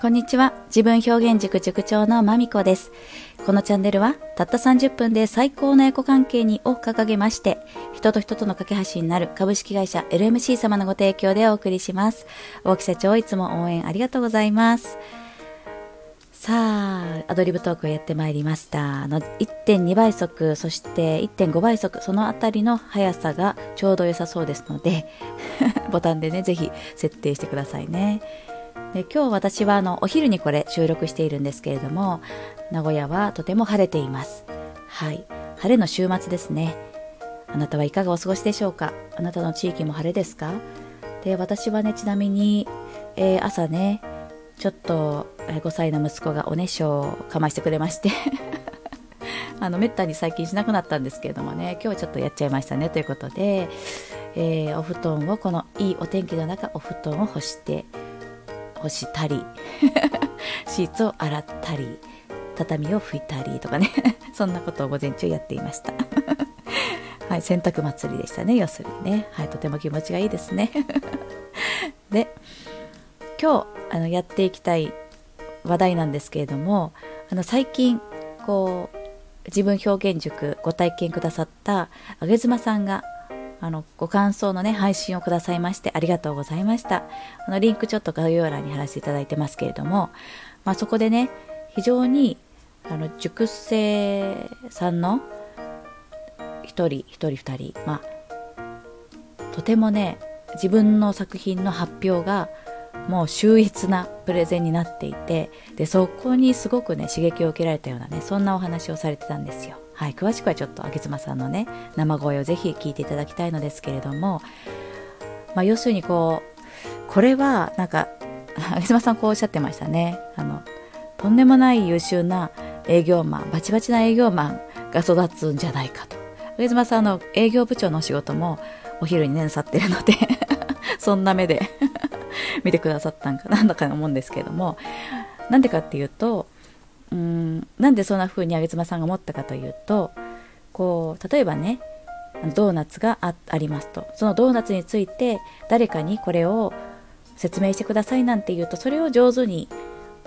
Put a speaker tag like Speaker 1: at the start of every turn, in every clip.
Speaker 1: こんにちは。自分表現塾塾長のまみこです。このチャンネルは、たった30分で最高のエコ関係にを掲げまして、人と人との架け橋になる株式会社 LMC 様のご提供でお送りします。大木社長、いつも応援ありがとうございます。さあ、アドリブトークをやってまいりました。あの1.2倍速、そして1.5倍速、そのあたりの速さがちょうど良さそうですので、ボタンでね、ぜひ設定してくださいね。で今日私はあのお昼にこれ収録しているんですけれども名古屋はとても晴れています。はい。晴れの週末ですね。あなたはいかがお過ごしでしょうか？あなたの地域も晴れですか？で私はねちなみに、えー、朝ねちょっと5歳の息子がおねしょをかましてくれまして あのめったに最近しなくなったんですけれどもね今日ちょっとやっちゃいましたねということで、えー、お布団をこのいいお天気の中お布団を干して干したり シーツを洗ったり畳を拭いたりとかね。そんなことを午前中やっていました。はい洗濯祭りでしたね要するにね。はいとても気持ちがいいですね。で今日あのやっていきたい話題なんですけれどもあの最近こう自分表現塾ご体験くださったあげずまさんがあのご感想のね配信をくださいましてありがとうございましたあのリンクちょっと概要欄に貼らせていただいてますけれども、まあ、そこでね非常にあの熟成さんの1人1人2人まあとてもね自分の作品の発表がもう秀逸なプレゼンになっていてでそこにすごくね刺激を受けられたようなねそんなお話をされてたんですよ。はい、詳しくはちょっとあげつまさんのね生声をぜひ聞いていただきたいのですけれども、まあ、要するにこうこれはなんか あげつまさんこうおっしゃってましたね。あのとんでもない優秀な営業マンバチバチな営業マンが育つんじゃないかと。あげつまさんの営業部長のお仕事もお昼にねなさってるので そんな目で 見てくださったんかなんだか思うんですけども。なんでかっていうとうん。なんでそんな風にあげつまさんが思ったかというとこう例えばねドーナツがありますと。そのドーナツについて誰かにこれを説明してくださいなんて言うとそれを上手に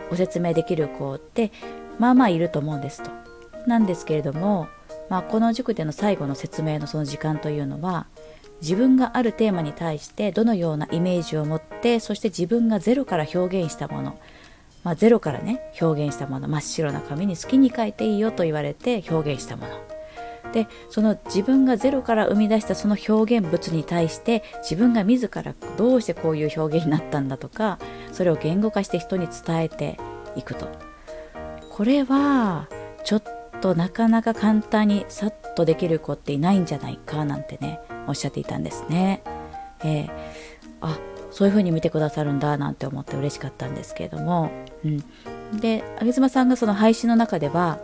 Speaker 1: ご説明できる子ってまあまあいると思うんですと。なんですけれども、まあ、この塾での最後の説明のその時間というのは自分があるテーマに対してどのようなイメージを持ってそして自分がゼロから表現したもの。まあ、ゼロからね表現したもの真っ白な紙に好きに書いていいよと言われて表現したものでその自分がゼロから生み出したその表現物に対して自分が自らどうしてこういう表現になったんだとかそれを言語化して人に伝えていくとこれはちょっとなかなか簡単にさっとできる子っていないんじゃないかなんてねおっしゃっていたんですね。えー、あそういう風に見てくださるんだなんて思って嬉しかったんですけれども、うん、で上妻さんがその配信の中では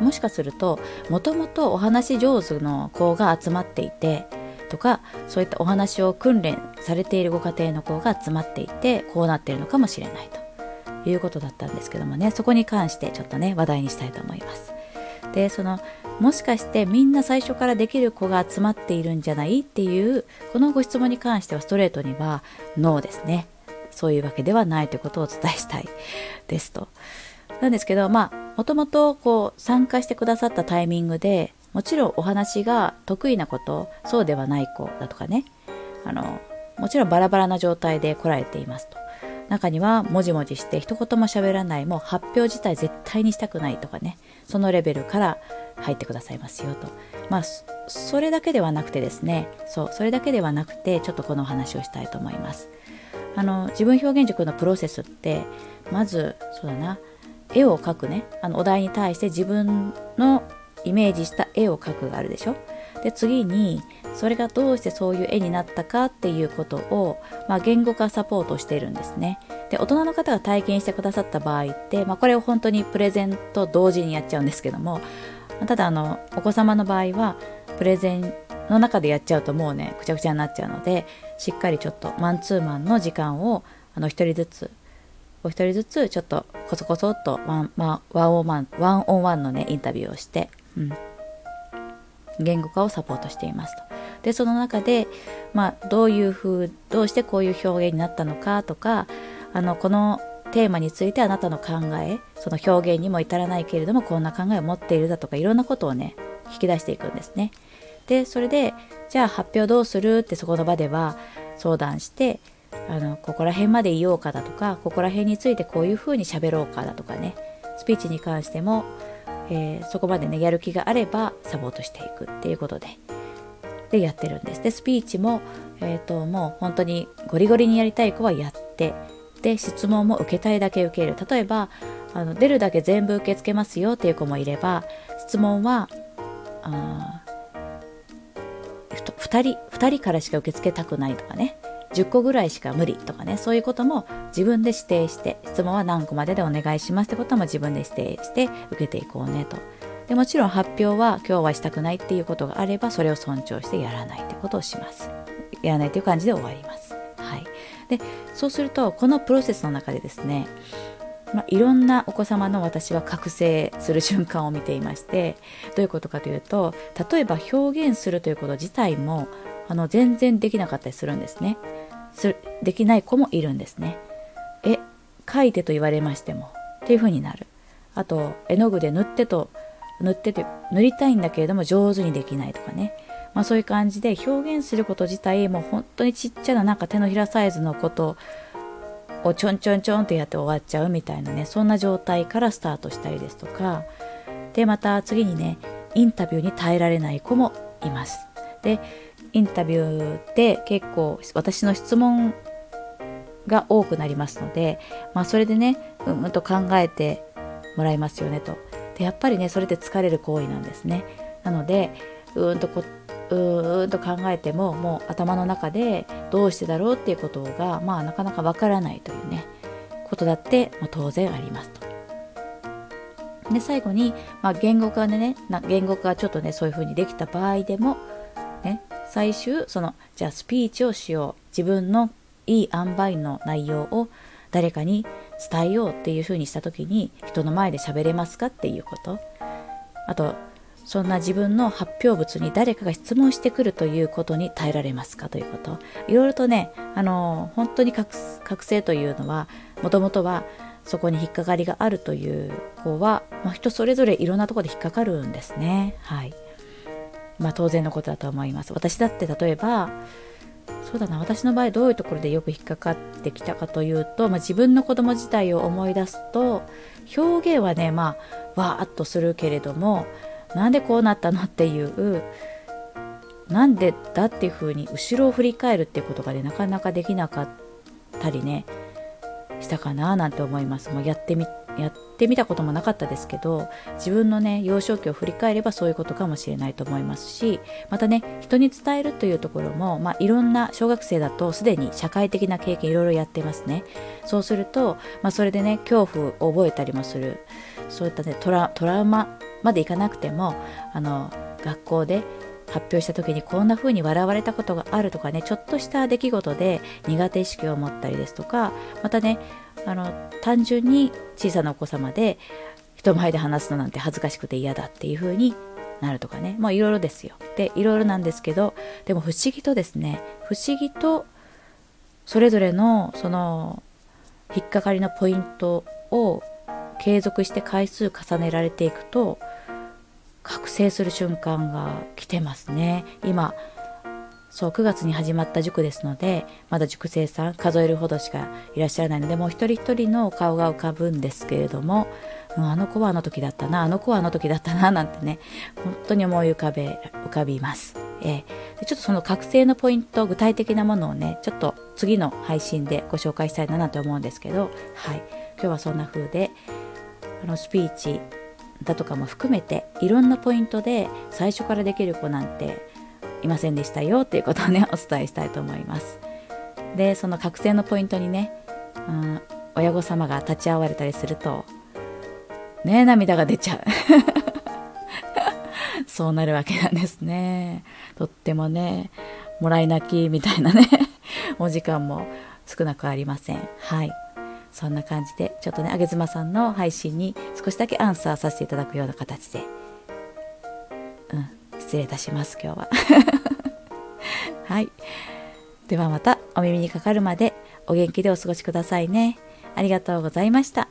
Speaker 1: もしかするともともとお話上手の子が集まっていてとかそういったお話を訓練されているご家庭の子が集まっていてこうなっているのかもしれないということだったんですけどもね。そこに関してちょっとね話題にしたいと思います。でそのもしかしてみんな最初からできる子が集まっているんじゃない？っていうこのご質問に関してはストレートにはノーですね。そういうわけではないということをお伝えしたい。ですと。なんですけどまあもともとこう参加してくださったタイミングでもちろんお話が得意なことそうではない子だとかね。あのもちろんバラバラな状態で来られていますと。中にはもじもじして一言も喋らないもう発表自体絶対にしたくないとかね。そのレベルから入ってくださいますよと。まあそれだけではなくてですね。そうそれだけではなくてちょっとこのお話をしたいと思います。あの自分表現塾のプロセスってまずそうだな。絵を描くね。あのお題に対して自分のイメージした絵を描くがあるでしょ。で次にそれがどうしてそういう絵になったかっていうことを、まあ、言語化サポートしているんですね。で大人の方が体験してくださった場合って、まあ、これを本当にプレゼンと同時にやっちゃうんですけどもただあのお子様の場合はプレゼンの中でやっちゃうともうねくちゃくちゃになっちゃうのでしっかりちょっとマンツーマンの時間をあの1人ずつお一人ずつちょっとコソコソっとワン,、まあ、ワンオンワンワンオンワンのねインタビューをして、うん、言語化をサポートしていますと。でその中で、まあ、どういうふうどうしてこういう表現になったのかとかあのこのテーマについてあなたの考えその表現にも至らないけれどもこんな考えを持っているだとかいろんなことをね引き出していくんですね。でそれでじゃあ発表どうするってそこの場では相談してあのここら辺まで言おうかだとかここら辺についてこういうふうに喋ろうかだとかねスピーチに関しても、えー、そこまでねやる気があればサポートしていくっていうことででやってるんですでスピーチも、えーと、もう本当にゴリゴリにやりたい子はやってで質問も受けたいだけ受ける。例えばあの出るだけ全部受け付けますよっていう子もいれば質問はあ2人2人からしか受け付けたくないとかね。10個ぐらいしか無理とかね。そういうことも自分で指定して質問は何個まででお願いしますってことも自分で指定して受けていこうねと。でもちろん発表は今日はしたくないっていうことがあればそれを尊重してやらないってことをします。やらないという感じで終わります。でそうするとこのプロセスの中でですねまあ、いろんなお子様の私は覚醒する瞬間を見ていましてどういうことかというと例えば表現するということ自体もあの全然できなかったりするんですね。すできない子もいるんですね。え書いてと言われましてもっていう風になる。あと絵の具で塗ってと塗ってて塗りたいんだけれども上手にできないとかね。まあ、そういう感じで表現すること自体もう本当にちっちゃななんか手のひらサイズのことをちょんちょんちょんってやって終わっちゃうみたいなねそんな状態からスタートしたりですとか。でまた次にねインタビューに耐えられない子もいます。でインタビューって結構私の質問が多くなりますので、まあ、それでねうんと考えてもらいますよねと。でやっぱりねそれで疲れる行為なんですね。なのでうんとこうーんと考えてももう頭の中でどうしてだろうっていうことがまあなかなかわからないというねことだって、まあ、当然ありますと。で最後に、まあ、言語化でね言語化がちょっとねそういうふうにできた場合でも、ね、最終そのじゃあスピーチをしよう自分のいい塩梅の内容を誰かに伝えようっていうふうにした時に人の前で喋れますかっていうことあとそんな自分の発表物に誰かが質問してくるということに耐えられますかということ。いろいろとね、あの、本当に覚醒というのは、もともとはそこに引っかかりがあるという子は、まあ、人それぞれいろんなところで引っかかるんですね。はい。まあ当然のことだと思います。私だって例えば、そうだな私の場合どういうところでよく引っかかってきたかというと、まあ、自分の子供自体を思い出すと表現はねまあわーっとするけれどもなんでこうなったのっていうなんでだっていうふうに後ろを振り返るっていうことがねなかなかできなかったりねしたかななんて思います。もうやってみやってみたこともなかったですけど自分のね幼少期を振り返ればそういうことかもしれないと思いますしまたね人に伝えるというところも、まあ、いろんな小学生だとすでに社会的な経験いろいろやってますね。そうすると、まあ、それでね恐怖を覚えたりもする。そういったねトラウマまでいかなくてもあの学校で発表した時にこんな風に笑われたことがあるとかねちょっとした出来事で苦手意識を持ったりですとかまたねあの単純に小さなお子様で人前で話すのなんて恥ずかしくて嫌だっていう風になるとかねまあいろいろですよ。でいろいろなんですけどでも不思議とですね不思議とそれぞれのその引っかかりのポイントを継続して回数重ねられていくと覚醒する瞬間が来てますね。今そう9月に始まった塾ですのでまだ塾生さん数えるほどしかいらっしゃらないのでもう一人一人の顔が浮かぶんですけれども、うん、あの子はあの時だったなあの子はあの時だったななんてね本当に思い浮かべ浮かびます、えー、でちょっとその覚醒のポイント具体的なものをねちょっと次の配信でご紹介したいななんて思うんですけどはい。今日はそんな風であのスピーチだとかも含めていろんなポイントで最初からできる子なんていませんでしたよっていうことをねお伝えしたいと思います。でその覚醒のポイントにね、うん、親御様が立ち会われたりするとね涙が出ちゃう。そうなるわけなんですね。とってもねもらい泣きみたいなねお時間も少なくありません。はい。そんな感じでちょっとねあげずまさんの配信に少しだけアンサーさせていただくような形で。うん失礼いたします今日は。はい。ではまたお耳にかかるまでお元気でお過ごしくださいね。ありがとうございました。